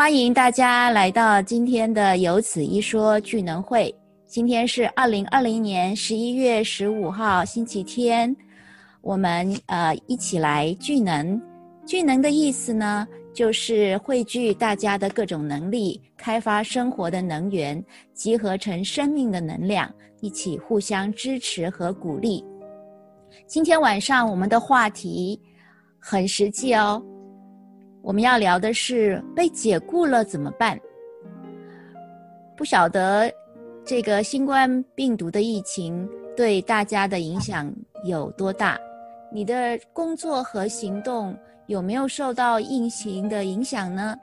欢迎大家来到今天的有此一说聚能会。今天是二零二零年十一月十五号，星期天。我们呃一起来聚能。聚能的意思呢，就是汇聚大家的各种能力，开发生活的能源，集合成生命的能量，一起互相支持和鼓励。今天晚上我们的话题很实际哦。我们要聊的是被解雇了怎么办？不晓得这个新冠病毒的疫情对大家的影响有多大？你的工作和行动有没有受到疫情的影响呢？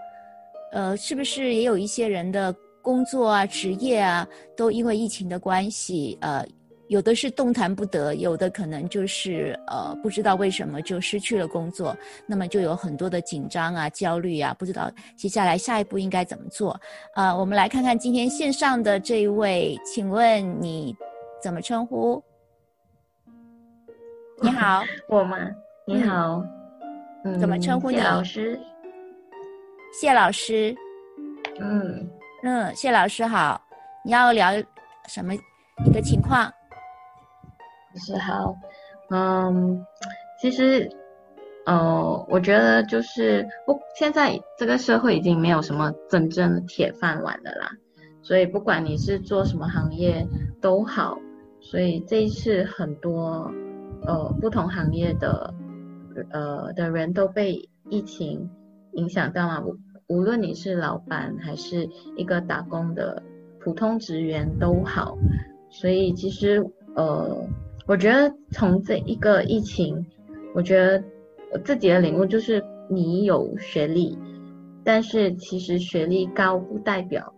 呃，是不是也有一些人的工作啊、职业啊，都因为疫情的关系，呃？有的是动弹不得，有的可能就是呃不知道为什么就失去了工作，那么就有很多的紧张啊、焦虑啊，不知道接下来下一步应该怎么做。啊，我们来看看今天线上的这一位，请问你怎么称呼？你好，我吗？你好，嗯，怎么称呼你？老师，谢老师，嗯嗯，谢老师好，你要聊什么一个情况？是好，嗯，其实，呃，我觉得就是不，现在这个社会已经没有什么真正的铁饭碗的啦，所以不管你是做什么行业都好，所以这一次很多呃不同行业的呃的人都被疫情影响到嘛，无无论你是老板还是一个打工的普通职员都好，所以其实呃。我觉得从这一个疫情，我觉得我自己的领悟就是，你有学历，但是其实学历高不代表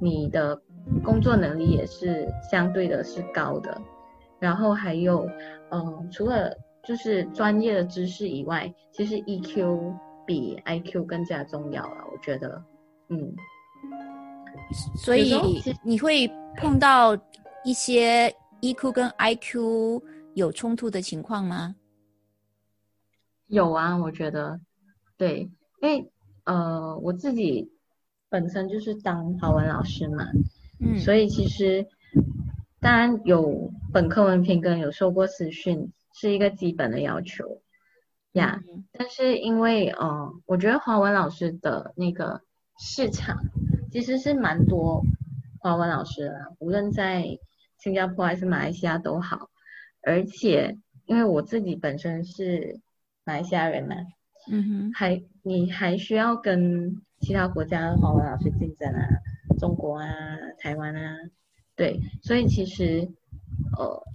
你的工作能力也是相对的是高的。然后还有，嗯，除了就是专业的知识以外，其实 EQ 比 IQ 更加重要了。我觉得，嗯，所以你会碰到一些。EQ 跟 IQ 有冲突的情况吗？有啊，我觉得，对，因为呃，我自己本身就是当华文老师嘛，嗯，所以其实当然有本科文凭跟有受过私训是一个基本的要求呀，但是因为呃，我觉得华文老师的那个市场其实是蛮多华文老师的，无论在新加坡还是马来西亚都好，而且因为我自己本身是马来西亚人嘛，嗯哼，还你还需要跟其他国家的华文老师竞争啊，中国啊、台湾啊，对，所以其实呃，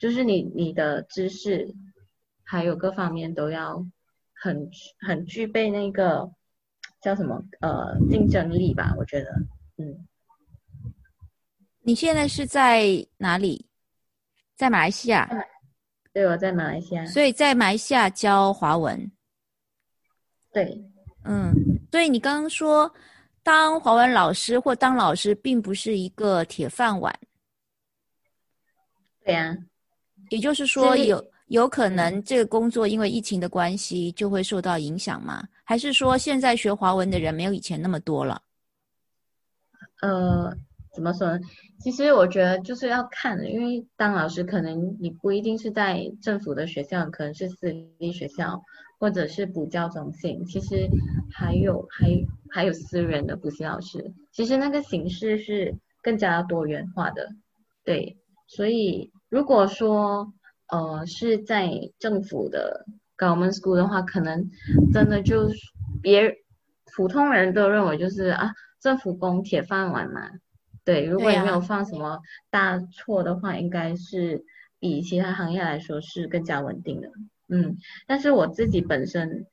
就是你你的知识还有各方面都要很很具备那个叫什么呃竞争力吧，我觉得，嗯。你现在是在哪里？在马来西亚。对，我在马来西亚。所以在马来西亚教华文。对，嗯，所以你刚刚说当华文老师或当老师并不是一个铁饭碗。对呀，也就是说有有可能这个工作因为疫情的关系就会受到影响吗？还是说现在学华文的人没有以前那么多了？呃。怎么说呢？其实我觉得就是要看，因为当老师可能你不一定是在政府的学校，可能是私立学校或者是补教中心，其实还有还还有私人的补习老师，其实那个形式是更加多元化的。对，所以如果说呃是在政府的 government school 的话，可能真的就别普通人都认为就是啊政府工铁饭碗嘛。对，如果你没有犯什么大错的话，应该是比其他行业来说是更加稳定的。嗯，但是我自己本身，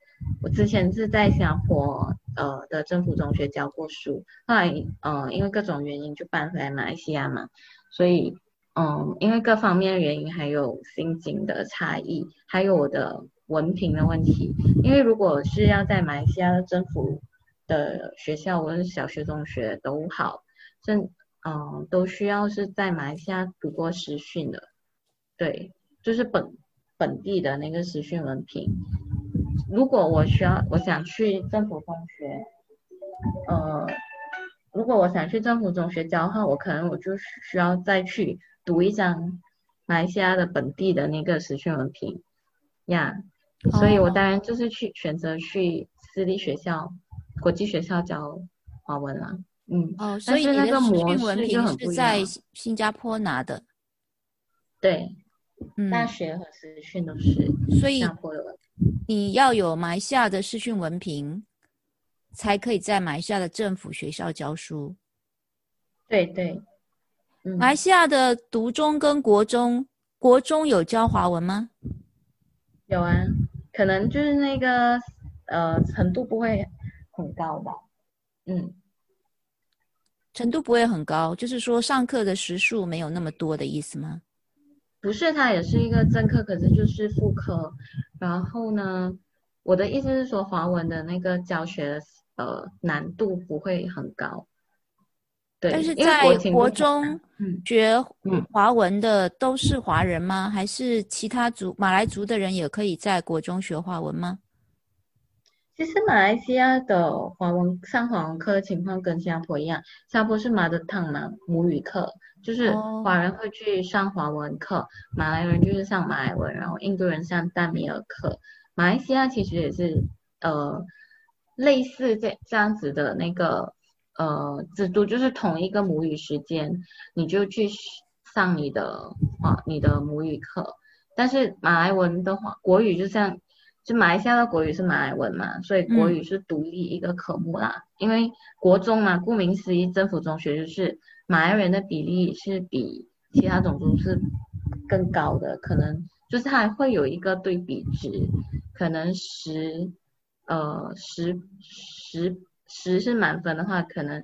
我之前是在新加坡呃的政府中学教过书，后来呃因为各种原因就搬回来马来西亚嘛，所以嗯因为各方面的原因，还有心境的差异，还有我的文凭的问题，因为如果是要在马来西亚的政府的学校，无论是小学、中学都好，甚嗯，都需要是在马来西亚读过实训的，对，就是本本地的那个实训文凭。如果我需要，我想去政府中学，呃，如果我想去政府中学教的话，我可能我就需要再去读一张马来西亚的本地的那个实训文凭呀。所以我当然就是去选择去私立学校、国际学校教华文了。嗯，哦，所以你的实训文凭是在新加坡拿的？对，嗯大学和实训都是新加坡的。你要有马来西亚的视训文凭，才可以在马来西亚的政府学校教书。对对，马来西亚的读中跟国中，国中有教华文吗？有啊，可能就是那个呃程度不会很高吧。嗯，程度不会很高，就是说上课的时数没有那么多的意思吗？不是，它也是一个正课，可是就是副科。然后呢，我的意思是说，华文的那个教学呃难度不会很高。对，但是在国中学华文的都是华人吗？还是其他族马来族的人也可以在国中学华文吗？其实马来西亚的华文上华文课情况跟新加坡一样，新加坡是 mother tongue 嘛，母语课。就是华人会去上华文课，马来人就是上马来文，然后印度人上淡米尔课。马来西亚其实也是呃类似这这样子的那个呃制度，就是同一个母语时间，你就去上你的华你的母语课。但是马来文的话，国语就像就马来西亚的国语是马来文嘛，所以国语是独立一个科目啦。因为国中嘛，顾名思义，政府中学就是。马来人的比例是比其他种族是更高的，可能就是它会有一个对比值，可能十呃十十十是满分的话，可能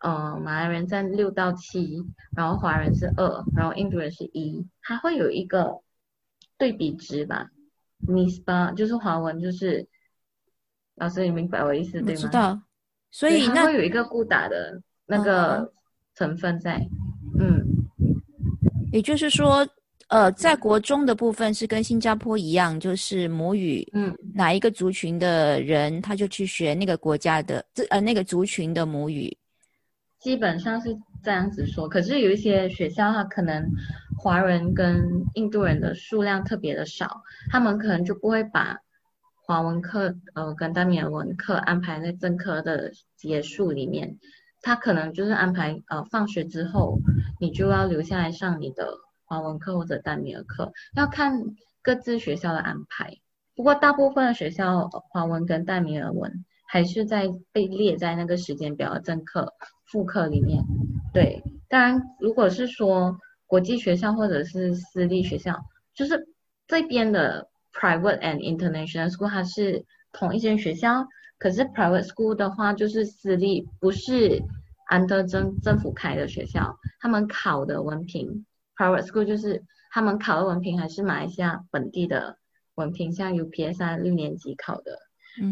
呃马来人占六到七，然后华人是二，然后印度人是一，它会有一个对比值吧？Nisba 就是华文就是老师你明白我意思对吗？知道，所以它会有一个固打的那个。成分在，嗯，也就是说，呃，在国中的部分是跟新加坡一样，就是母语，嗯，哪一个族群的人他就去学那个国家的这呃那个族群的母语，基本上是这样子说。可是有一些学校，它可能华人跟印度人的数量特别的少，他们可能就不会把华文课呃跟丹米尔文课安排在正课的结束里面。他可能就是安排呃放学之后，你就要留下来上你的华文课或者丹米尔课，要看各自学校的安排。不过大部分的学校华文跟丹米尔文还是在被列在那个时间表的正课副课里面。对，当然如果是说国际学校或者是私立学校，就是这边的 private and international school 它是同一间学校。可是 private school 的话就是私立，不是 under 政政府开的学校，他们考的文凭 private school 就是他们考的文凭还是马来西亚本地的文凭，像 UPS 啊六年级考的。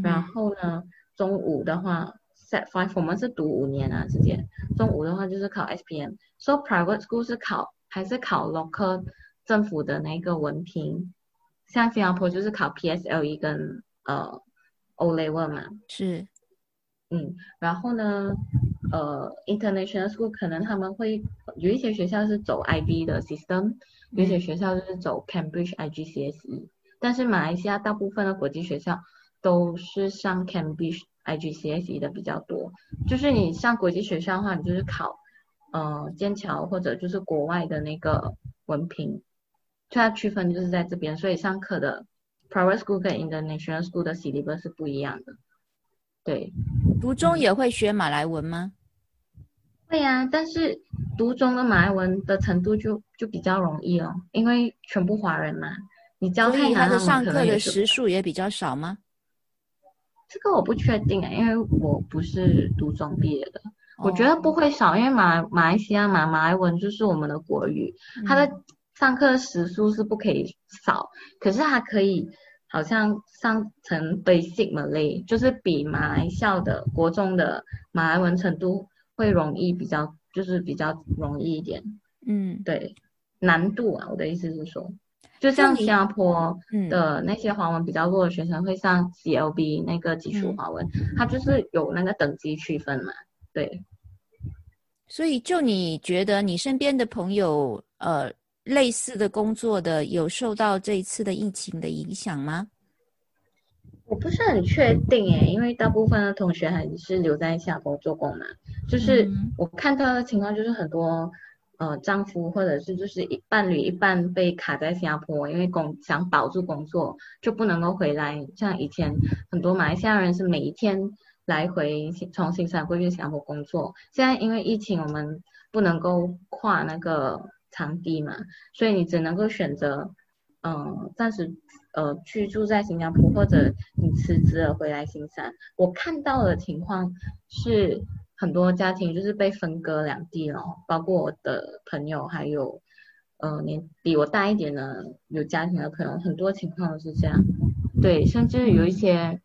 然后呢，中五的话 set five 我们是读五年啊，直接中五的话就是考 SPM。So private school 是考还是考 local 政府的那个文凭，像新加坡就是考 PSLE 跟呃。O level 嘛，是，嗯，然后呢，呃，international school 可能他们会有一些学校是走 IB 的 system，有些学校就是走 Cambridge IGCSE，但是马来西亚大部分的国际学校都是上 Cambridge IGCSE 的比较多，就是你上国际学校的话，你就是考呃剑桥或者就是国外的那个文凭，它区分就是在这边，所以上课的。Private school 跟 international school 的 syllabus 是不一样的，对。读中也会学马来文吗？会呀，但是读中的马来文的程度就就比较容易哦，因为全部华人嘛，你教太难了，上课的时数也比较少吗？这个我不确定啊，因为我不是读中毕业的，我觉得不会少，因为马马来西亚马，马来文就是我们的国语，它的上课时数是不可以少，可是它可以。好像上成 basic Malay，就是比马来校的国中的马来文程度会容易比较，就是比较容易一点。嗯，对，难度啊，我的意思是说，就像新加坡的那些华文比较弱的学生会上 CLB 那个基础华文，它就是有那个等级区分嘛。对。所以，就你觉得你身边的朋友，呃，类似的工作的有受到这一次的疫情的影响吗？我不是很确定诶，因为大部分的同学还是留在新加坡做工嘛。就是我看到的情况，就是很多呃丈夫或者是就是一伴侣一半被卡在新加坡，因为工想保住工作就不能够回来。像以前很多马来西亚人是每一天来回从新山过去新加坡工作，现在因为疫情我们不能够跨那个场地嘛，所以你只能够选择嗯暂时。呃，居住在新加坡，或者你辞职了回来新山，我看到的情况是很多家庭就是被分割两地了，包括我的朋友，还有呃年比我大一点的有家庭的朋友，很多情况都是这样。对，甚至有一些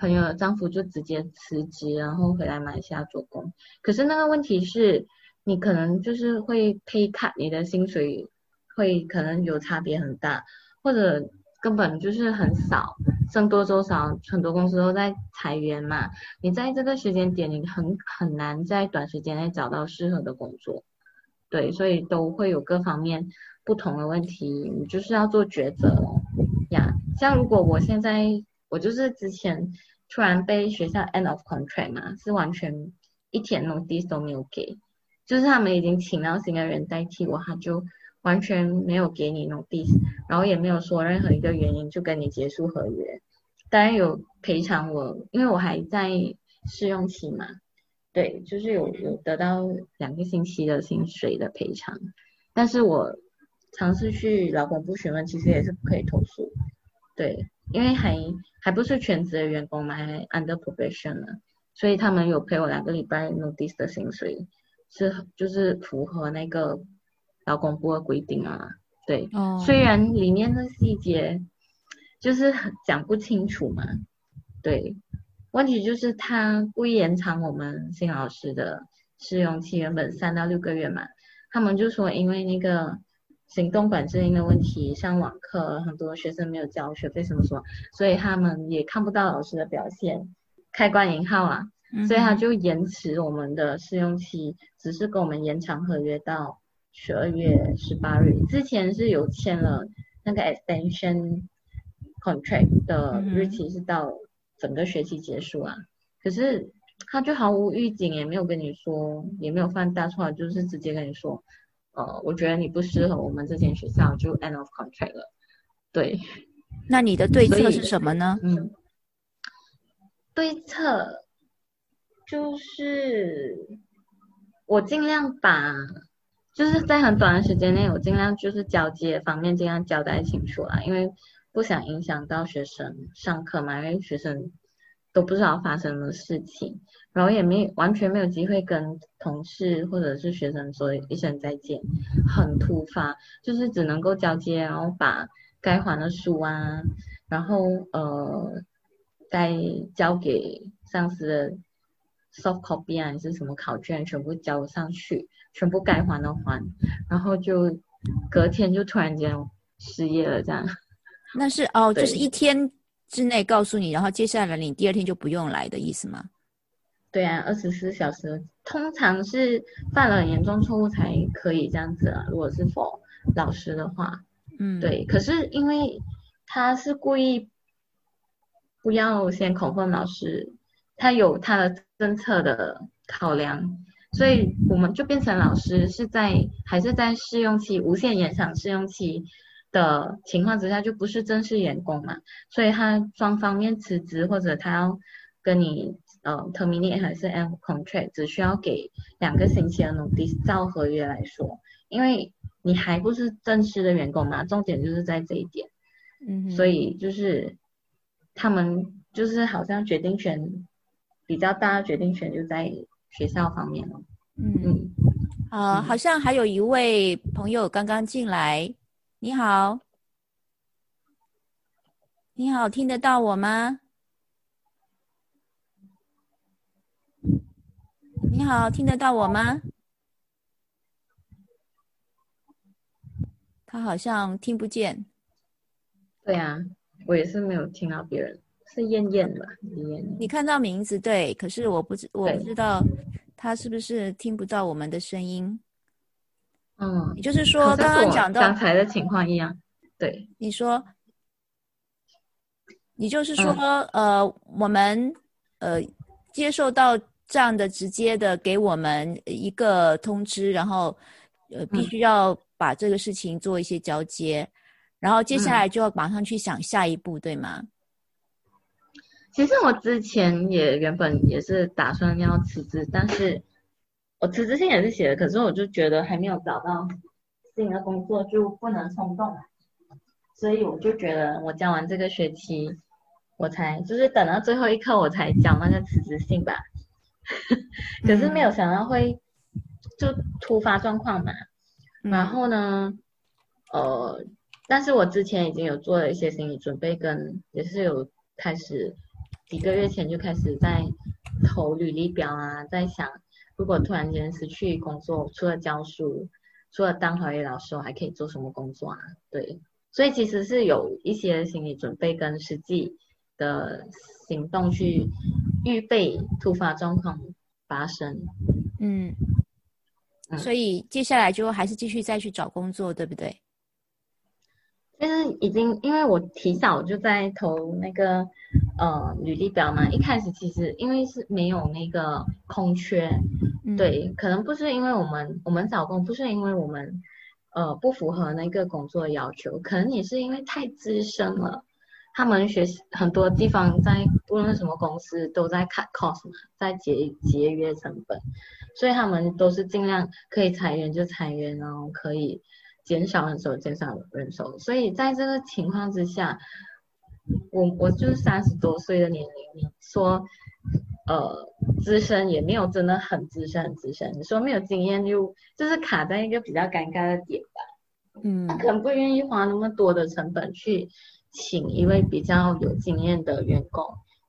朋友的丈夫就直接辞职，然后回来马来西亚做工。可是那个问题是，你可能就是会 pay cut，你的薪水会可能有差别很大，或者。根本就是很少，僧多粥少，很多公司都在裁员嘛。你在这个时间点，你很很难在短时间内找到适合的工作，对，所以都会有各方面不同的问题，你就是要做抉择呀。像如果我现在，我就是之前突然被学校 end of contract 嘛，是完全一天 notice 都没有给，就是他们已经请到新的人代替我，他就。完全没有给你 notice，然后也没有说任何一个原因就跟你结束合约。当然有赔偿我，因为我还在试用期嘛。对，就是有有得到两个星期的薪水的赔偿。但是我尝试去劳工部询问，其实也是不可以投诉。对，因为还还不是全职的员工嘛，还 under probation 呢，所以他们有赔我两个礼拜 notice 的薪水，是就是符合那个。劳工部的规定啊，对，虽然里面的细节就是很讲不清楚嘛，对，问题就是他故意延长我们新老师的试用期，原本三到六个月嘛，他们就说因为那个行动管制因的问题，上网课很多学生没有交学费什么什么，所以他们也看不到老师的表现，开关引号啊，所以他就延迟我们的试用期，只是跟我们延长合约到。十二月十八日之前是有签了那个 extension contract 的日期是到整个学期结束啊，可是他就毫无预警，也没有跟你说，也没有犯大错，就是直接跟你说，呃，我觉得你不适合我们这间学校，就 end of contract 了。对，那你的对策是什么呢？嗯，对策就是我尽量把。就是在很短的时间内，我尽量就是交接方面尽量交代清楚啦，因为不想影响到学生上课嘛，因为学生都不知道发生的事情，然后也没完全没有机会跟同事或者是学生说一声再见，很突发，就是只能够交接，然后把该还的书啊，然后呃该交给上司的 soft copy 啊，还是什么考卷全部交上去。全部该还的还，然后就隔天就突然间失业了，这样。那是哦，就是一天之内告诉你，然后接下来你第二天就不用来的意思吗？对啊，二十四小时，通常是犯了严重错误才可以这样子啊。如果是否老师的话，嗯，对。可是因为他是故意不要先恐吓老师，他有他的政策的考量。所以我们就变成老师是在还是在试用期无限延长试用期的情况之下，就不是正式员工嘛。所以他双方面辞职或者他要跟你呃 terminate 还是 end contract，只需要给两个星期的 notice，照合约来说，因为你还不是正式的员工嘛。重点就是在这一点。嗯。所以就是他们就是好像决定权比较大，决定权就在。学校方面了，嗯，啊，好像还有一位朋友刚刚进来，你好，你好，听得到我吗？好，听得到我吗？他好像听不见，对啊，我也是没有听到别人，是燕燕吧？燕，你看到名字对，可是我不知我不知道他是不是听不到我们的声音。嗯，也就是说，刚刚讲到刚才的情况一样，对，你说，你就是说，嗯。呃，我们呃接受到这样的直接的给我们一个通知，然后呃必嗯须要把这个事情做一些交接，然后接下嗯来就要马上去想下一步，对吗？其实我之前也原本也是打算要辞职，但是我辞职信也是写的，可是我就觉得还没有找到新的工作，就不能冲动，所以我就觉得我交完这个学期，我才就是等到最后一刻我才交那个辞职信吧。可是没有想到会就突发状况嘛，嗯。然后呢，呃，但是我之前已经有做了一些心理准备，跟也是有开始几个月前就开始在投履历表啊，在想如果突然间失去工作，除了教书，除了当华语老师，我还可以做什么工作啊？对，所以其实是有一些心理准备跟实际的行动去预备突发状况发生。嗯，嗯所以接下来就还是继续再去找工作，对不对？其实已经，因为我提早就在投那个呃履历表嘛，一开始其实因为是没有那个空缺，嗯，对，可能不是因为我们我们找工不是因为我们呃不符合那个工作要求，可能也是因为太资深了。他们学习很多地方在无论什么公司都在 cut cost 嘛，在节节约成本，所以他们都是尽量可以裁员就裁员，然后可以减少人手减少人手。所以在这个情况之下，我我就是三十多岁的年龄，你说呃资深也没有真的很资深很资深，你说没有经验就就是卡在一个比较尴尬的点吧。嗯他可能不愿意花那么多的成本去请一位比较有经验的员工，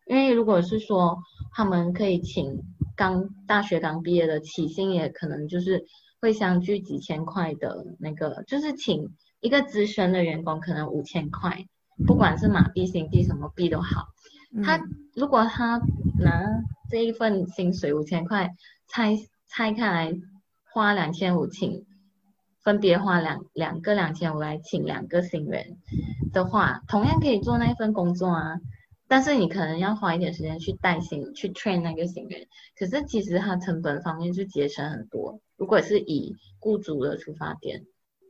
因为如果是说他们可以请刚大学刚毕业的，起薪也可能就是会相距几千块的那个，就是请一个资深的员工可能五千块，不管是马币、新币什么币都好，他嗯如果他拿这一份薪水五千块拆拆开来花两千五请，分别花两两个两千五来请两个新人的话，同样可以做那一份工作啊。但是你可能要花一点时间去带新去 train 那个新人，可是其实它成本方面就节省很多。如果是以雇主的出发点，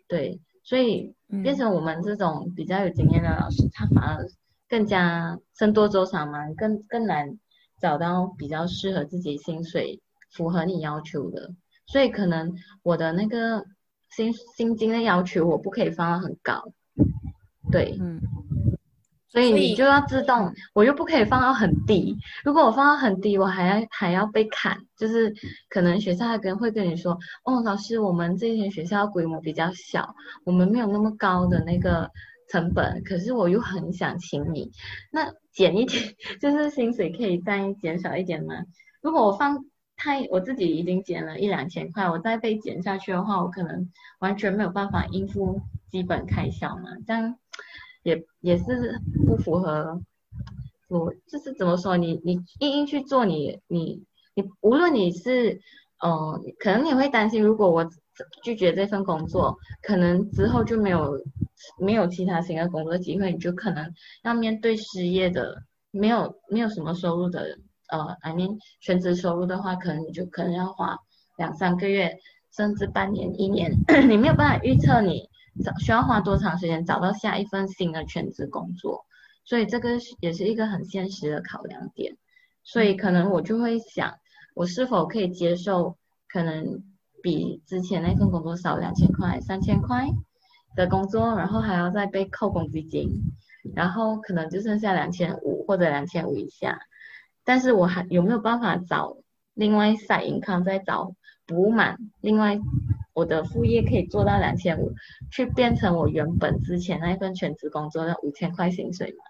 对，所以嗯变成我们这种比较有经验的老师，他反而更加僧多粥少嘛，更更难找到比较适合自己薪水、符合你要求的。所以可能我的那个薪薪金的要求，我不可以放到很高，对，嗯。所以你就要自动，我又不可以放到很低。如果我放到很低，我还要还要被砍，就是可能学校还跟会跟你说，哦，老师，我们这间学校规模比较小，我们没有那么高的那个成本，可是我又很想请你，那减一点，就是薪水可以再减少一点吗？如果我放太，我自己已经减了一两千块，我再被减下去的话，我可能完全没有办法应付基本开销嘛，这样也也是不符合我就是怎么说，你你硬硬去做你你你，无论你是呃，可能你会担心，如果我拒绝这份工作，可能之后就没有没有其他新的工作机会，你就可能要面对失业的，没有没有什么收入的人，呃，I mean 全职收入的话，可能你就可能要花两三个月，甚至半年一年，你没有办法预测你找需要花多长时间找到下一份新的全职工作，所以这个也是一个很现实的考量点，所以可能我就会想，我是否可以接受可能比之前那份工作少两千块、三千块的工作，然后还要再被扣公积金，然后可能就剩下两千五或者两千五以下，但是我还有没有办法找另外 side income 再找补满，另外我的副业可以做到两千五，去变成我原本之前那份全职工作的五千块薪水嘛？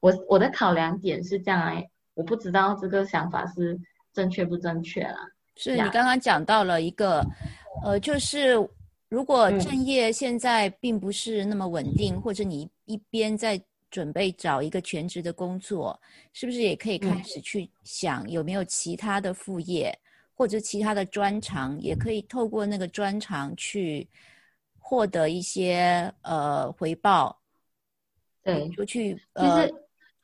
我我的考量点是这样哎，我不知道这个想法是正确不正确啦。是你刚刚讲到了一个，呃，就是如果嗯正业现在并不是那么稳定，或者你一边在准备找一个全职的工作，是不是也可以开始去想有没有其他的副业或者其他的专长，也可以透过那个专长去获得一些呃回报。对，就去呃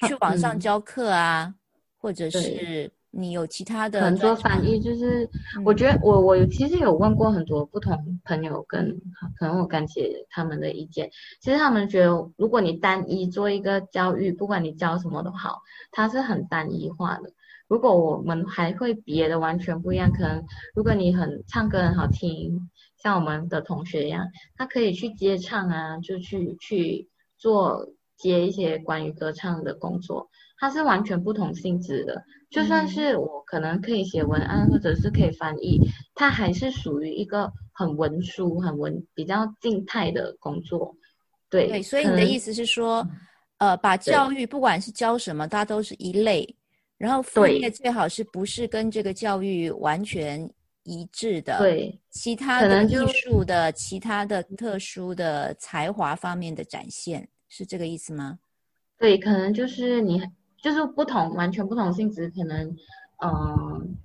去网上教课啊，或者是。你有其他的很多翻译，就是我觉得我我其实有问过很多不同朋友跟可能我干姐他们的意见，其实他们觉得如果你单一做一个教育，不管你教什么都好，它是很单一化的。如果我们还会别的完全不一样，可能如果你很唱歌很好听，像我们的同学一样，他可以去接唱啊，就去去做接一些关于歌唱的工作。它是完全不同性质的，就算是我可能可以写文案或者是可以翻译，它还是属于一个很文书、很文比较静态的工作。对，对，所以你的意思是说，呃，把教育不管是教什么，它都是一类，然后副业最好是不是跟这个教育完全一致的？对，其他的艺术的、其他的特殊的才华方面的展现，是这个意思吗？对，可能就是你。就是不同，完全不同性质，可能，嗯，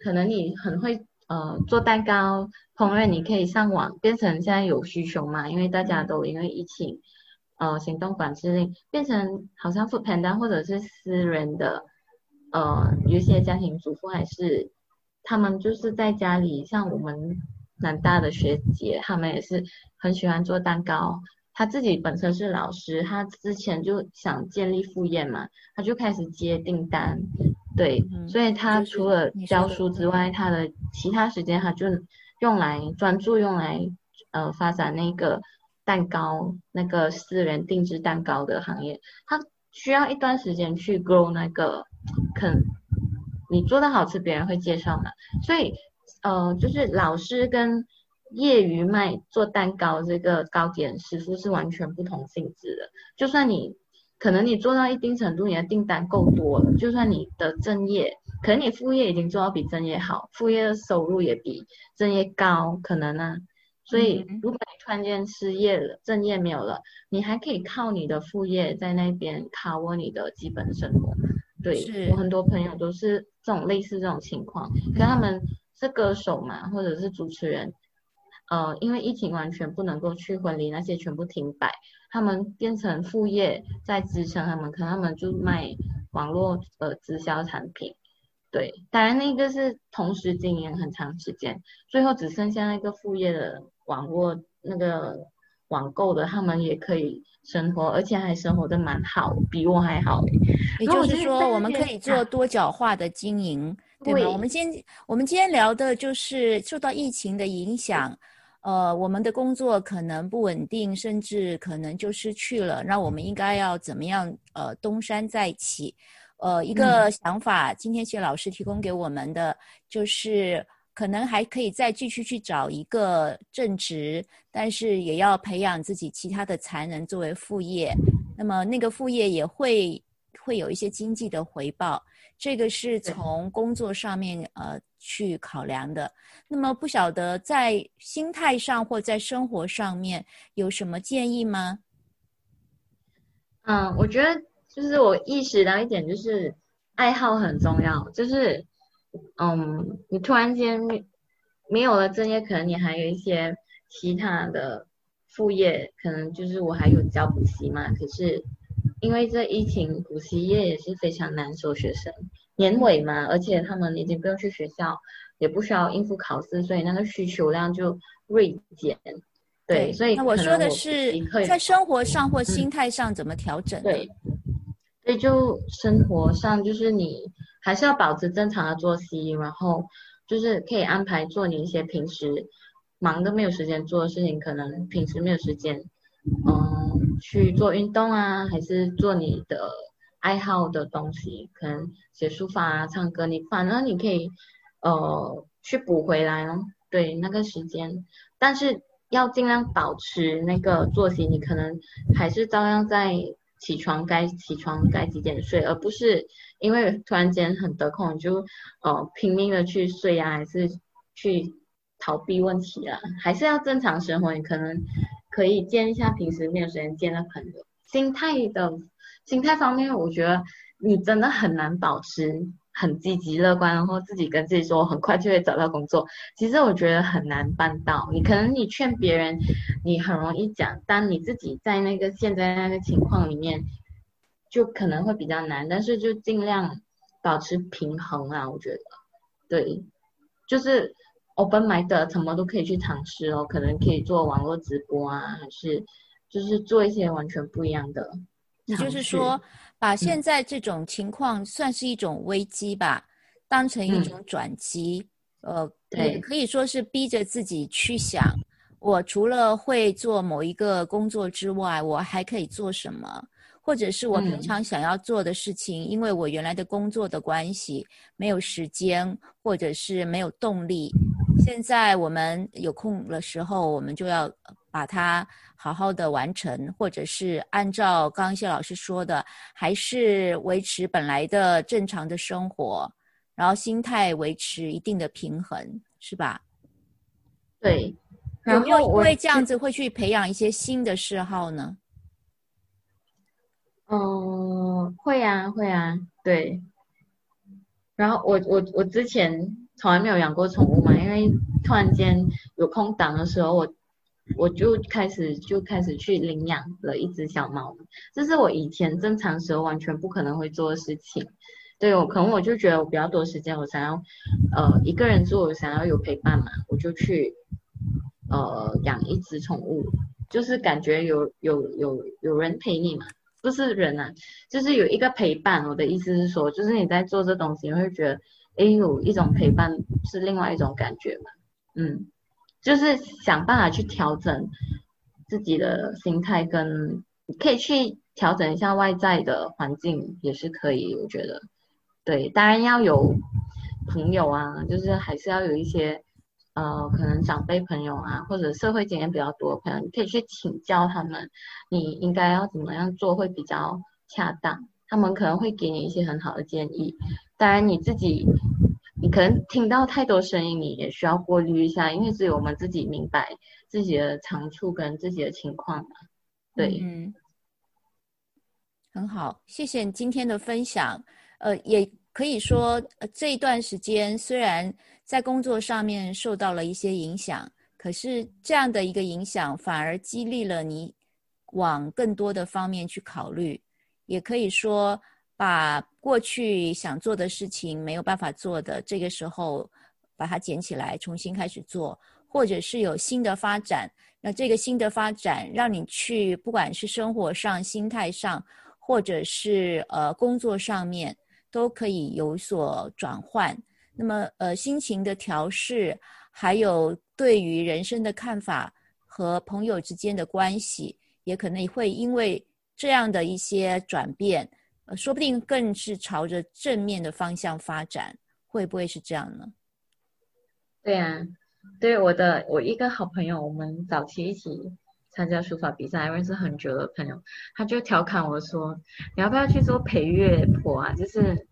可能你很会呃做蛋糕烹饪，你可以上网变成现在有需求嘛，因为大家都因为疫情，呃，行动管制令变成好像 food panda 或者是私人的，呃，有些家庭主妇还是他们就是在家里，像我们南大的学姐，他们也是很喜欢做蛋糕。他自己本身是老师，他之前就想建立副业嘛，他就开始接订单，对，所以他除了教书之外，他的其他时间他就用来专注用来呃发展那个蛋糕那个私人定制蛋糕的行业，他需要一段时间去 grow 那个肯，你做的好吃，别人会介绍嘛，所以呃就是老师跟。业余卖做蛋糕这个糕点师傅是完全不同性质的。就算你可能你做到一定程度，你的订单够多了，就算你的正业，可能你副业已经做到比正业好，副业的收入也比正业高，可能呢。所以如果你突然间失业了，正业没有了，你还可以靠你的副业在那边 cover 你的基本生活。对我很多朋友都是这种类似这种情况，跟他们是歌手嘛，或者是主持人。呃，因为疫情完全不能够去婚礼，那些全部停摆，他们变成副业在支撑他们，可能他们就卖网络呃直销产品，对，当然那个是同时经营很长时间，最后只剩下那个副业的网络那个网购的，他们也可以生活，而且还生活的蛮好，比我还好。也就是说，我们可以做多角化的经营，对吗？我们今我们今天聊的就是受到疫情的影响。呃，我们的工作可能不稳定，甚至可能就失去了。那我们应该要怎么样？呃，东山再起。呃，一个想法，今天谢老师提供给我们的，就是可能还可以再继续去找一个正职，但是也要培养自己其他的才能作为副业。那么那个副业也会会有一些经济的回报。这个是从工作上面呃去考量的，那么不晓得在心态上或在生活上面有什么建议吗？嗯，我觉得就是我意识到一点，就是爱好很重要。就是嗯，你突然间没有了正业，可能你还有一些其他的副业，可能就是我还有教补习嘛，可是。因为这疫情，补习业也是非常难收学生，年尾嘛，而且他们已经不用去学校，也不需要应付考试，所以那个需求量就锐减。对，所以那我说的是在生活上或心态上怎么调整？对，所以就生活上就是你还是要保持正常的作息，然后就是可以安排做你一些平时忙的没有时间做的事情，可能平时没有时间。嗯，去做运动啊，还是做你的爱好的东西，可能写书法啊、唱歌，你反正你可以呃去补回来哦。对，那个时间，但是要尽量保持那个作息，你可能还是照样在起床该起床该几点睡，而不是因为突然间很得空就呃拼命的去睡啊，还是去逃避问题啊，还是要正常生活，你可能。可以见一下平时没有时间见的朋友，心态的心态方面，我觉得你真的很难保持很积极乐观，然后自己跟自己说很快就会找到工作。其实我觉得很难办到。你可能你劝别人，你很容易讲，但你自己在那个现在那个情况里面，就可能会比较难。但是就尽量保持平衡啊，我觉得，对，就是 open mind，什么都可以去尝试哦。可能可以做网络直播啊，还是。就是做一些完全不一样的，也就是说，把现在这种情况算是一种危机吧，当成一种转机，呃，对，可以说是逼着自己去想，我除了会做某一个工作之外，我还可以做什么，或者是我平常想要做的事情，因为我原来的工作的关系没有时间，或者是没有动力，现在我们有空的时候，我们就要。把它好好的完成，或者是按照刚刚谢老师说的，还是维持本来的正常的生活，然后心态维持一定的平衡，是吧？对。有没有因为这样子会去培养一些新的嗜好呢？嗯，会啊，会啊，对。然后我我我之前从来没有养过宠物嘛，因为突然间有空档的时候我。我就开始就开始去领养了一只小猫，这是我以前正常时候完全不可能会做的事情。对我可能我就觉得我比较多时间，我想要呃一个人住，我想要有陪伴嘛，我就去呃养一只宠物，就是感觉有有有有人陪你嘛，不是人啊，就是有一个陪伴。我的意思是说，就是你在做这东西，你会觉得哎有一种陪伴是另外一种感觉嘛，嗯。就是想办法去调整自己的心态，跟可以去调整一下外在的环境也是可以，我觉得，对，当然要有朋友啊，就是还是要有一些呃，可能长辈朋友啊，或者社会经验比较多的朋友，你可以去请教他们，你应该要怎么样做会比较恰当，他们可能会给你一些很好的建议，当然你自己。你可能听到太多声音，你也需要过滤一下，因为只有我们自己明白自己的长处跟自己的情况嘛。对，嗯，很好，谢谢今天的分享。呃，也可以说，这一段时间虽然在工作上面受到了一些影响，可是这样的一个影响反而激励了你往更多的方面去考虑，也可以说。把过去想做的事情没有办法做的，这个时候把它捡起来，重新开始做，或者是有新的发展。那这个新的发展让你去，不管是生活上、心态上，或者是呃工作上面，都可以有所转换。那么呃心情的调试，还有对于人生的看法和朋友之间的关系，也可能会因为这样的一些转变。说不定更是朝着正面的方向发展，会不会是这样呢？对呀，对我的我一个好朋友，我们早期一起参加书法比赛，认识很久的朋友，他就调侃我说：“你要不要去做陪月婆啊？就是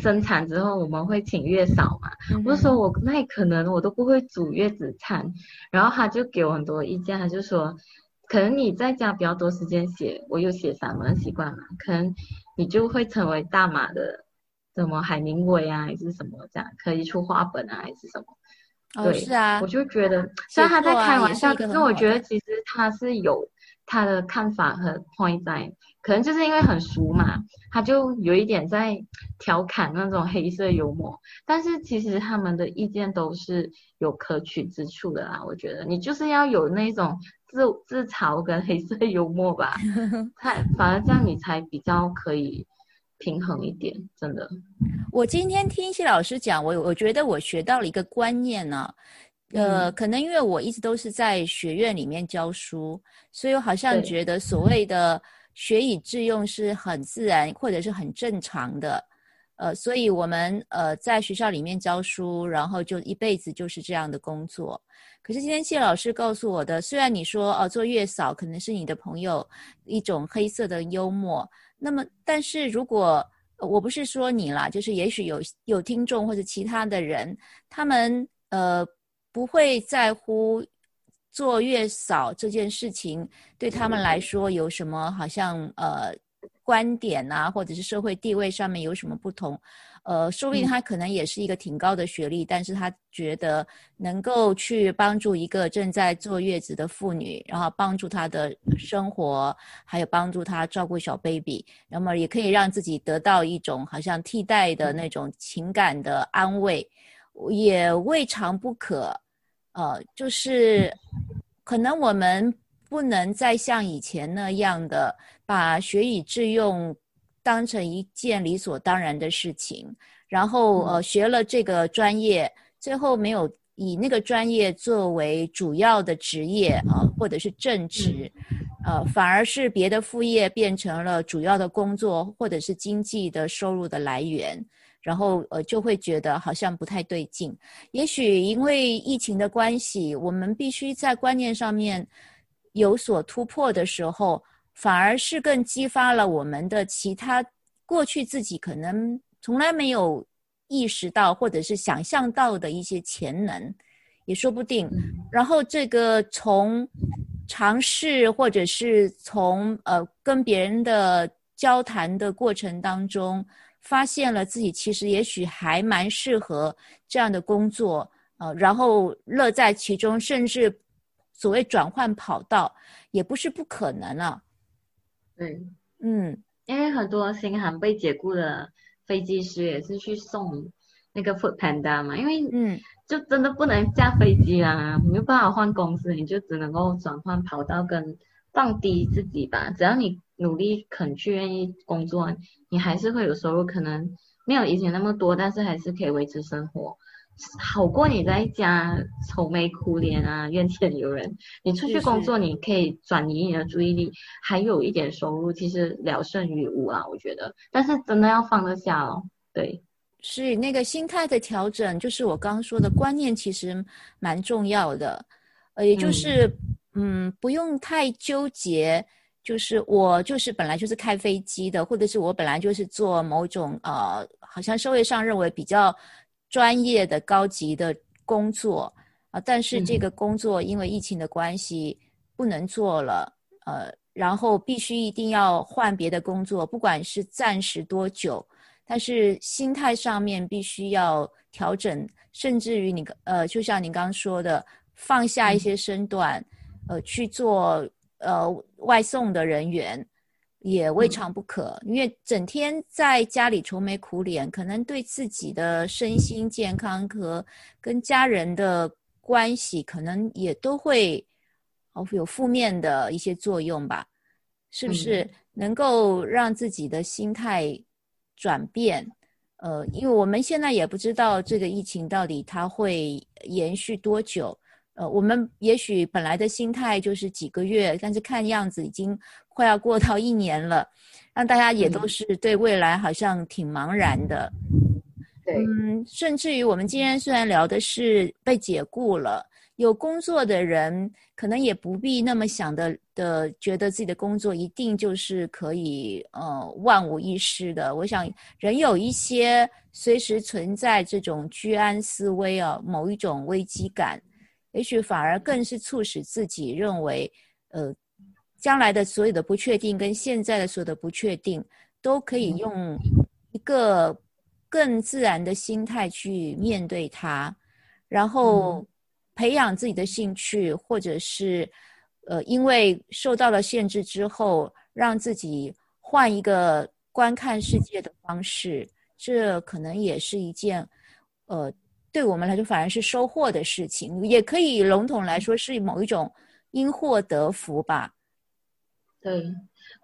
生产之后我们会请月嫂嘛。”我说：“我那可能我都不会煮月子餐。”然后他就给我很多意见，他就说。可能你在家比较多时间写，我有写散文习惯嘛，可能你就会成为大马的什么海明威啊，还是什么这样，可以出画本啊，还是什么？哦，是啊，我就觉得，虽然他在开玩笑，可是我觉得其实他是有他的看法和 point 在，可能就是因为很熟嘛，他就有一点在调侃那种黑色幽默，但是其实他们的意见都是有可取之处的啦。我觉得你就是要有那种。自自嘲跟黑色幽默吧，太反而这样你才比较可以平衡一点，真的。我今天听谢老师讲，我我觉得我学到了一个观念呢，呃，可能因为我一直都是在学院里面教书，所以我好像觉得所谓的学以致用是很自然或者是很正常的。呃，所以我们呃在学校里面教书，然后就一辈子就是这样的工作。可是今天谢老师告诉我的，虽然你说哦做月嫂可能是你的朋友一种黑色的幽默，那么但是如果我不是说你啦，就是也许有有听众或者其他的人，他们呃不会在乎做月嫂这件事情对他们来说有什么好像呃观点啊，或者是社会地位上面有什么不同？呃，说不定他可能也是一个挺高的学历，但是他觉得能够去帮助一个正在坐月子的妇女，然后帮助她的生活，还有帮助她照顾小 baby，那么也可以让自己得到一种好像替代的那种情感的安慰，也未尝不可。呃，就是可能我们不能再像以前那样的把学以致用。当成一件理所当然的事情，然后呃学了这个专业，最后没有以那个专业作为主要的职业啊，或者是正职，呃，反而是别的副业变成了主要的工作，或者是经济的收入的来源，然后呃就会觉得好像不太对劲。也许因为疫情的关系，我们必须在观念上面有所突破的时候。反而是更激发了我们的其他过去自己可能从来没有意识到或者是想象到的一些潜能，也说不定。然后这个从尝试或者是从呃跟别人的交谈的过程当中，发现了自己其实也许还蛮适合这样的工作，呃，然后乐在其中，甚至所谓转换跑道也不是不可能啊。对，嗯，因为很多新航被解雇的飞机师也是去送那个 Food Panda 嘛，因为嗯，就真的不能驾飞机啦，没有办法换公司，你就只能够转换跑道跟放低自己吧。只要你努力肯去愿意工作，你还是会有收入，可能没有以前那么多，但是还是可以维持生活。好过你在家愁眉苦脸啊，怨天尤人。你出去工作，你可以转移你的注意力，还有一点收入，其实聊胜于无啊，我觉得。但是真的要放得下哦，对。是那个心态的调整，就是我刚刚说的观念，其实蛮重要的。呃，也就是，嗯，不用太纠结，就是我就是本来就是开飞机的，或者是我本来就是做某种呃，好像社会上认为比较。专业的高级的工作啊，但是这个工作因为疫情的关系不能做了，呃，然后必须一定要换别的工作，不管是暂时多久，但是心态上面必须要调整，甚至于你呃，就像您刚刚说的，放下一些身段，呃，去做呃外送的人员。也未尝不可，因为整天在家里愁眉苦脸，可能对自己的身心健康和跟家人的关系，可能也都会哦有负面的一些作用吧？是不是能够让自己的心态转变？呃，因为我们现在也不知道这个疫情到底它会延续多久。呃，我们也许本来的心态就是几个月，但是看样子已经快要过到一年了，让大家也都是对未来好像挺茫然的。对，嗯，甚至于我们今天虽然聊的是被解雇了，有工作的人可能也不必那么想的的，觉得自己的工作一定就是可以呃万无一失的。我想人有一些随时存在这种居安思危啊，某一种危机感。也许反而更是促使自己认为，呃，将来的所有的不确定跟现在的所有的不确定，都可以用一个更自然的心态去面对它，然后培养自己的兴趣，或者是呃，因为受到了限制之后，让自己换一个观看世界的方式，这可能也是一件呃。对我们来说，反而是收获的事情，也可以笼统来说是某一种因祸得福吧。对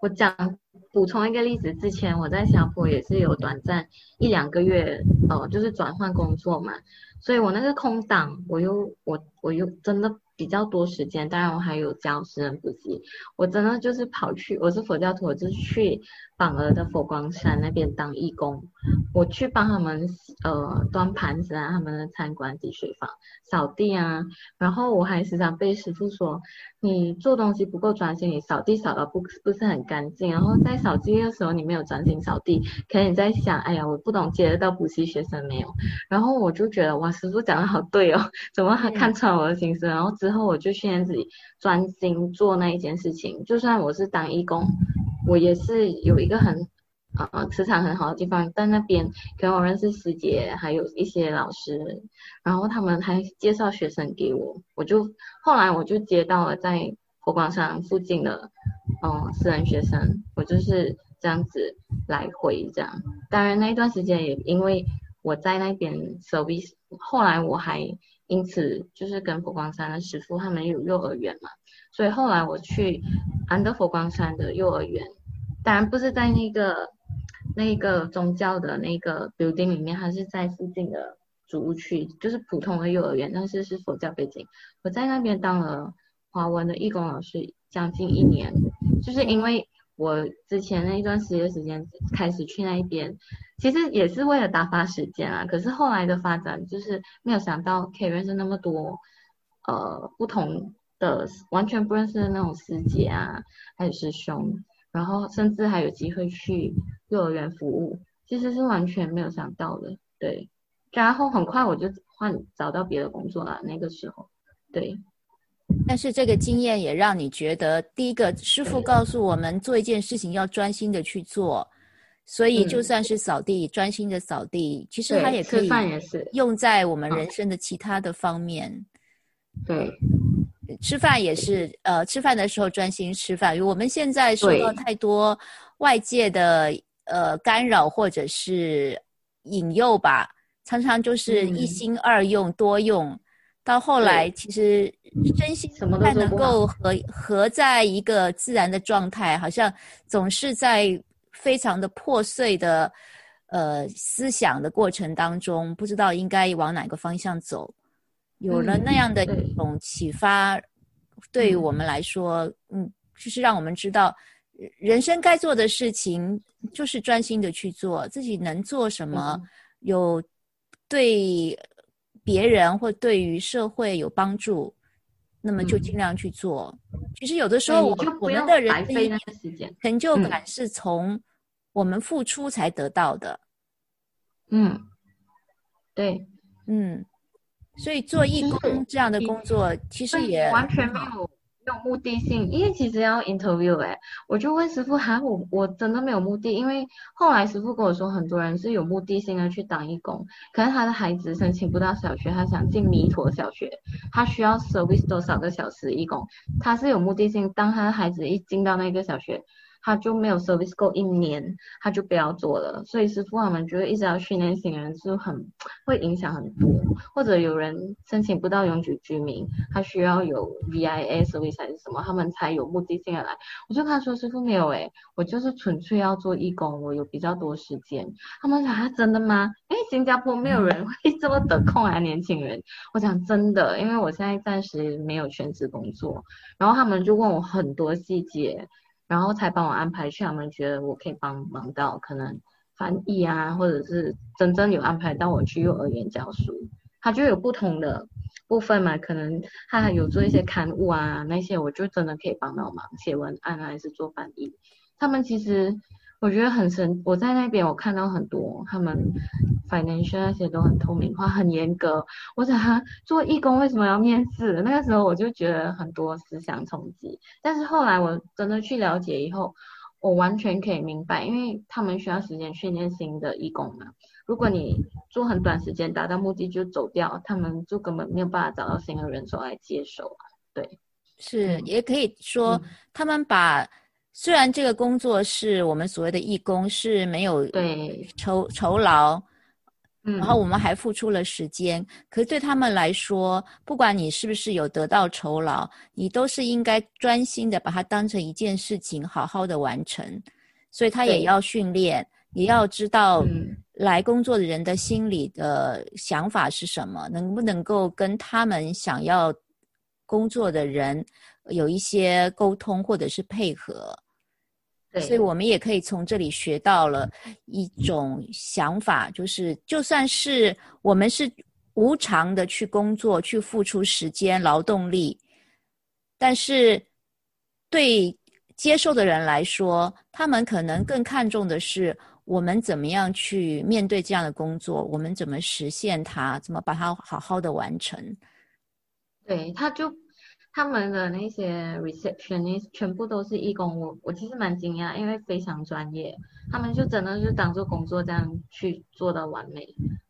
我讲补充一个例子，之前我在小坡也是有短暂一两个月，呃，就是转换工作嘛，所以我那个空档，我又我我又真的。比较多时间，当然我还有教私人补习。我真的就是跑去，我是佛教徒，我就去榜儿的佛光山那边当义工。我去帮他们呃端盘子啊，他们的餐馆滴水房扫地啊。然后我还时常被师傅说，你做东西不够专心，你扫地扫的不不是很干净。然后在扫地的时候，你没有专心扫地，可能你在想，哎呀，我不懂接得到补习学生没有？然后我就觉得，哇，师傅讲的好对哦，怎么还看穿我的心思？然后之后我就训练自己专心做那一件事情，就算我是当义工，我也是有一个很。啊，磁场很好的地方，在那边可能我认识师姐，还有一些老师，然后他们还介绍学生给我，我就后来我就接到了在佛光山附近的，嗯，私人学生，我就是这样子来回这样。当然那一段时间也因为我在那边 service，后来我还因此就是跟佛光山的师傅他们有幼儿园嘛，所以后来我去安德佛光山的幼儿园，当然不是在那个。那个宗教的那个 building 里面，它是在附近的主屋区，就是普通的幼儿园，但是是佛教背景。我在那边当了华文的义工老师将近一年，就是因为我之前那一段时间时间开始去那边，其实也是为了打发时间啊。可是后来的发展就是没有想到可以认识那么多呃不同的完全不认识的那种师姐啊，还有师兄。然后甚至还有机会去幼儿园服务，其实是完全没有想到的，对。然后很快我就换找到别的工作了，那个时候，对。但是这个经验也让你觉得，第一个师傅告诉我们做一件事情要专心的去做，所以就算是扫地，专心的扫地，其实它也可以用在我们人生的其他的方面，对。吃饭也是，呃，吃饭的时候专心吃饭。我们现在受到太多外界的呃干扰或者是引诱吧，常常就是一心二用、多用，到后来其实身心不太能够合合在一个自然的状态，好像总是在非常的破碎的呃思想的过程当中，不知道应该往哪个方向走。有了那样的一种启发，对于我们来说，嗯，就是让我们知道，人生该做的事情就是专心的去做，自己能做什么，有对别人或对于社会有帮助，那么就尽量去做。其实有的时候，我我们的人成就感是从我们付出才得到的。嗯，对，嗯。所以做义工这样的工作，其实也完全没有没有目的性，因为其实要 interview 哎，我就问师傅，哈，我我真的没有目的，因为后来师傅跟我说，很多人是有目的性的去当义工，可能他的孩子申请不到小学，他想进弥陀小学，他需要 service 多少个小时义工，他是有目的性，当他的孩子一进到那个小学。他就没有 service 够一年，他就不要做了。所以师傅他们觉得一直要训练新人是很会影响很多。或者有人申请不到永久居民，他需要有 VIA service 还是什么，他们才有目的性的来。我就跟他说师傅没有诶，我就是纯粹要做义工，我有比较多时间。他们说啊真的吗？哎，新加坡没有人会这么得空啊，年轻人。我讲真的，因为我现在暂时没有全职工作，然后他们就问我很多细节。然后才帮我安排去，他们觉得我可以帮忙到可能翻译啊，或者是真正有安排到我去幼儿园教书，他就有不同的部分嘛，可能他有做一些刊物啊那些，我就真的可以帮到忙，写文案还是做翻译，他们其实。我觉得很神，我在那边我看到很多他们 financial 那些都很透明化、很严格。我想做义工为什么要面试？那个时候我就觉得很多思想冲击。但是后来我真的去了解以后，我完全可以明白，因为他们需要时间训练新的义工嘛。如果你做很短时间达到目的就走掉，他们就根本没有办法找到新的人手来接手啊。对，是也可以说他们把。虽然这个工作是我们所谓的义工，是没有对酬酬劳，嗯，然后我们还付出了时间，可是对他们来说，不管你是不是有得到酬劳，你都是应该专心的把它当成一件事情，好好的完成。所以他也要训练，也要知道来工作的人的心里的想法是什么，能不能够跟他们想要工作的人。有一些沟通或者是配合，所以我们也可以从这里学到了一种想法，就是就算是我们是无偿的去工作、去付出时间、劳动力，但是对接受的人来说，他们可能更看重的是我们怎么样去面对这样的工作，我们怎么实现它，怎么把它好好的完成。对，他就他们的那些 receptionist 全部都是义工，我我其实蛮惊讶，因为非常专业，他们就真的就当做工作这样去做到完美，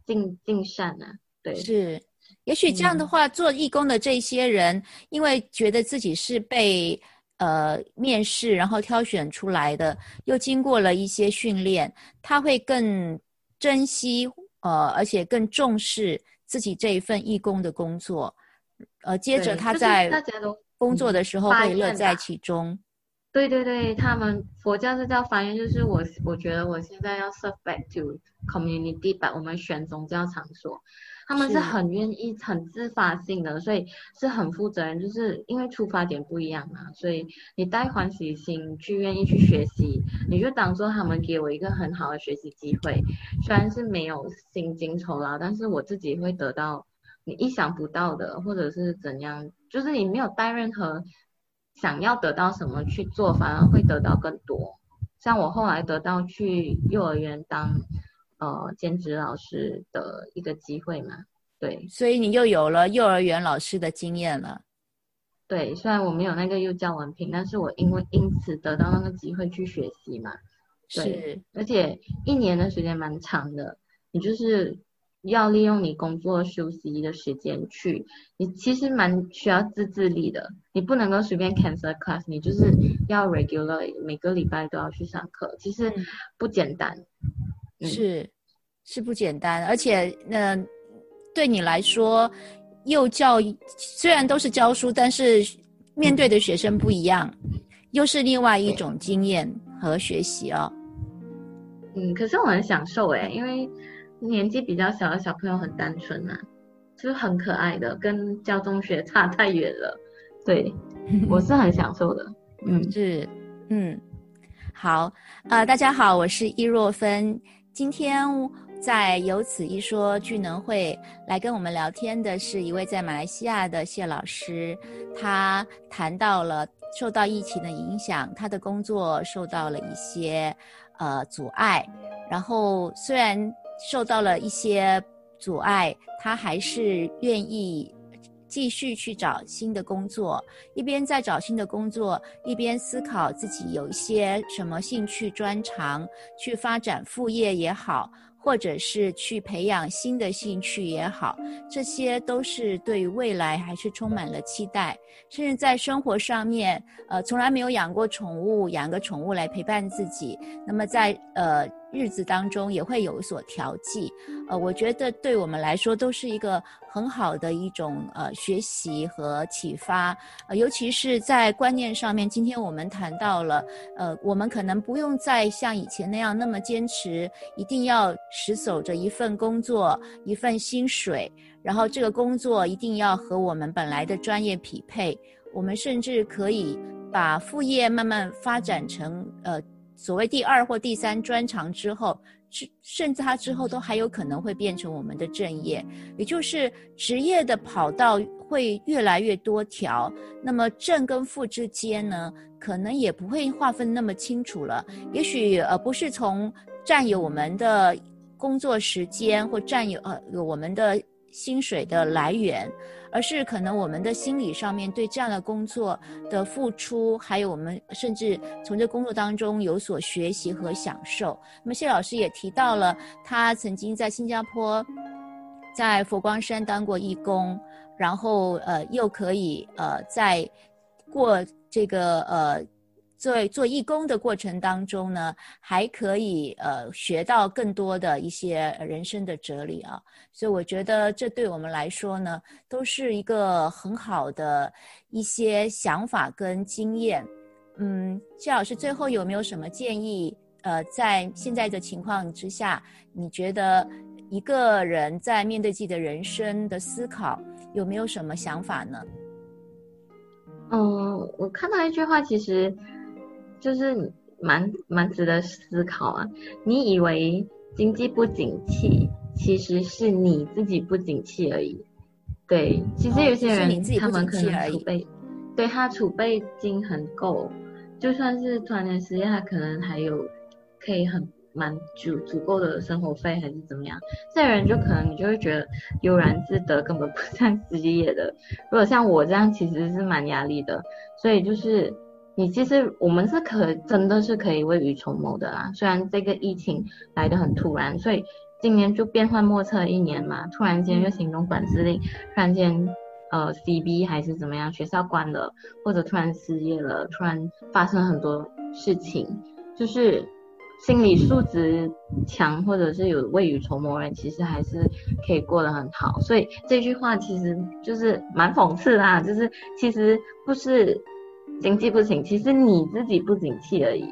尽尽善啊。对，是，也许这样的话，做义工的这些人，因为觉得自己是被呃面试然后挑选出来的，又经过了一些训练，他会更珍惜呃，而且更重视自己这一份义工的工作。呃，接着他在工作的时候会乐在其中。对对对，他们佛教是叫发愿，就是我我觉得我现在要 serve back to community，把我们选宗教场所，他们是很愿意、很自发性的，所以是很负责任，就是因为出发点不一样嘛，所以你带欢喜心去愿意去学习，你就当做他们给我一个很好的学习机会，虽然是没有薪金酬劳，但是我自己会得到。你意想不到的，或者是怎样，就是你没有带任何想要得到什么去做，反而会得到更多。像我后来得到去幼儿园当呃兼职老师的一个机会嘛，对，所以你又有了幼儿园老师的经验了。对，虽然我没有那个幼教文凭，但是我因为因此得到那个机会去学习嘛，对，而且一年的时间蛮长的，你就是。要利用你工作休息的时间去，你其实蛮需要自制力的。你不能够随便 cancel class，你就是要 regular 每个礼拜都要去上课，其实不简单。是，是不简单。而且，那对你来说，幼教虽然都是教书，但是面对的学生不一样，又是另外一种经验和学习哦。嗯，可是我很享受诶，因为。年纪比较小的小朋友很单纯啊，就是很可爱的，跟教中学差太远了。对，我是很享受的。嗯，是，嗯，好，呃，大家好，我是易若芬。今天在有此一说聚能会来跟我们聊天的是一位在马来西亚的谢老师，他谈到了受到疫情的影响，他的工作受到了一些呃阻碍，然后虽然。受到了一些阻碍，他还是愿意继续去找新的工作，一边在找新的工作，一边思考自己有一些什么兴趣专长，去发展副业也好。或者是去培养新的兴趣也好，这些都是对于未来还是充满了期待。甚至在生活上面，呃，从来没有养过宠物，养个宠物来陪伴自己，那么在呃日子当中也会有所调剂。呃，我觉得对我们来说都是一个很好的一种呃学习和启发。呃，尤其是在观念上面，今天我们谈到了，呃，我们可能不用再像以前那样那么坚持，一定要。死守着一份工作，一份薪水，然后这个工作一定要和我们本来的专业匹配。我们甚至可以把副业慢慢发展成呃所谓第二或第三专长之后，甚甚至它之后都还有可能会变成我们的正业。也就是职业的跑道会越来越多条，那么正跟副之间呢，可能也不会划分那么清楚了。也许呃不是从占有我们的。工作时间或占有呃我们的薪水的来源，而是可能我们的心理上面对这样的工作的付出，还有我们甚至从这工作当中有所学习和享受。那么谢老师也提到了，他曾经在新加坡，在佛光山当过义工，然后呃又可以呃在过这个呃。做做义工的过程当中呢，还可以呃学到更多的一些人生的哲理啊，所以我觉得这对我们来说呢，都是一个很好的一些想法跟经验。嗯，谢老师最后有没有什么建议？呃，在现在的情况之下，你觉得一个人在面对自己的人生的思考，有没有什么想法呢？嗯，我看到一句话，其实。就是蛮蛮值得思考啊！你以为经济不景气，其实是你自己不景气而已。对，其实有些人他们可能储备，对他储备金很够，就算是突然间失业，他可能还有可以很蛮足足够的生活费，还是怎么样？这人就可能你就会觉得悠然自得，根本不 像失业的。如果像我这样，其实是蛮压力的。所以就是你其实我们是可真的是可以未雨绸缪的啦。虽然这个疫情来的很突然，所以今年就变幻莫测一年嘛，突然间又行动管制令，突然间。呃，CB 还是怎么样？学校关了，或者突然失业了，突然发生很多事情，就是心理素质强或者是有未雨绸缪人，其实还是可以过得很好。所以这句话其实就是蛮讽刺啦，就是其实不是经济不行，其实你自己不景气而已。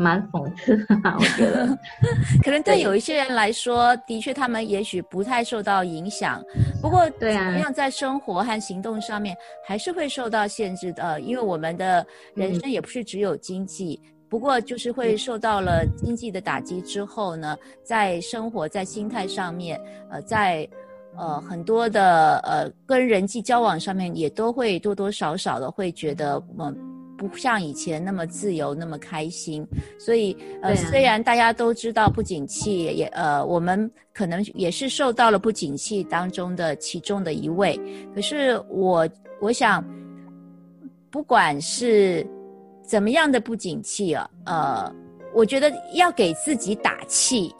蛮讽刺的，我觉得，可能对有一些人来说，的确他们也许不太受到影响。不过，对啊，同样在生活和行动上面还是会受到限制的，因为我们的人生也不是只有经济。不过，就是会受到了经济的打击之后呢，在生活在心态上面，呃，在呃很多的呃跟人际交往上面，也都会多多少少的会觉得嗯。不像以前那么自由，那么开心，所以呃，虽然大家都知道不景气，也呃，我们可能也是受到了不景气当中的其中的一位。可是我我想，不管是怎么样的不景气啊，呃，我觉得要给自己打气。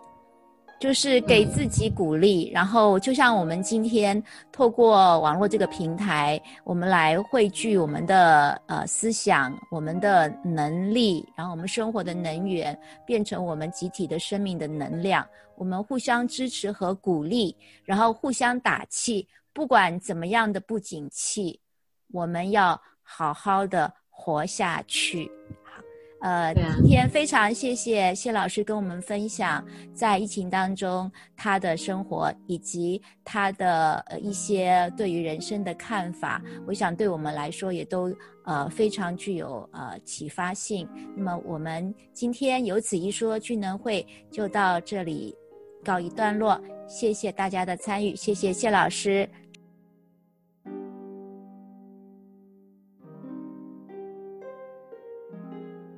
就是给自己鼓励，然后就像我们今天透过网络这个平台，我们来汇聚我们的呃思想、我们的能力，然后我们生活的能源，变成我们集体的生命的能量。我们互相支持和鼓励，然后互相打气。不管怎么样的不景气，我们要好好的活下去。呃，今天非常谢谢谢老师跟我们分享在疫情当中他的生活以及他的呃一些对于人生的看法，我想对我们来说也都呃非常具有呃启发性。那么我们今天有此一说聚能会就到这里告一段落，谢谢大家的参与，谢谢谢老师。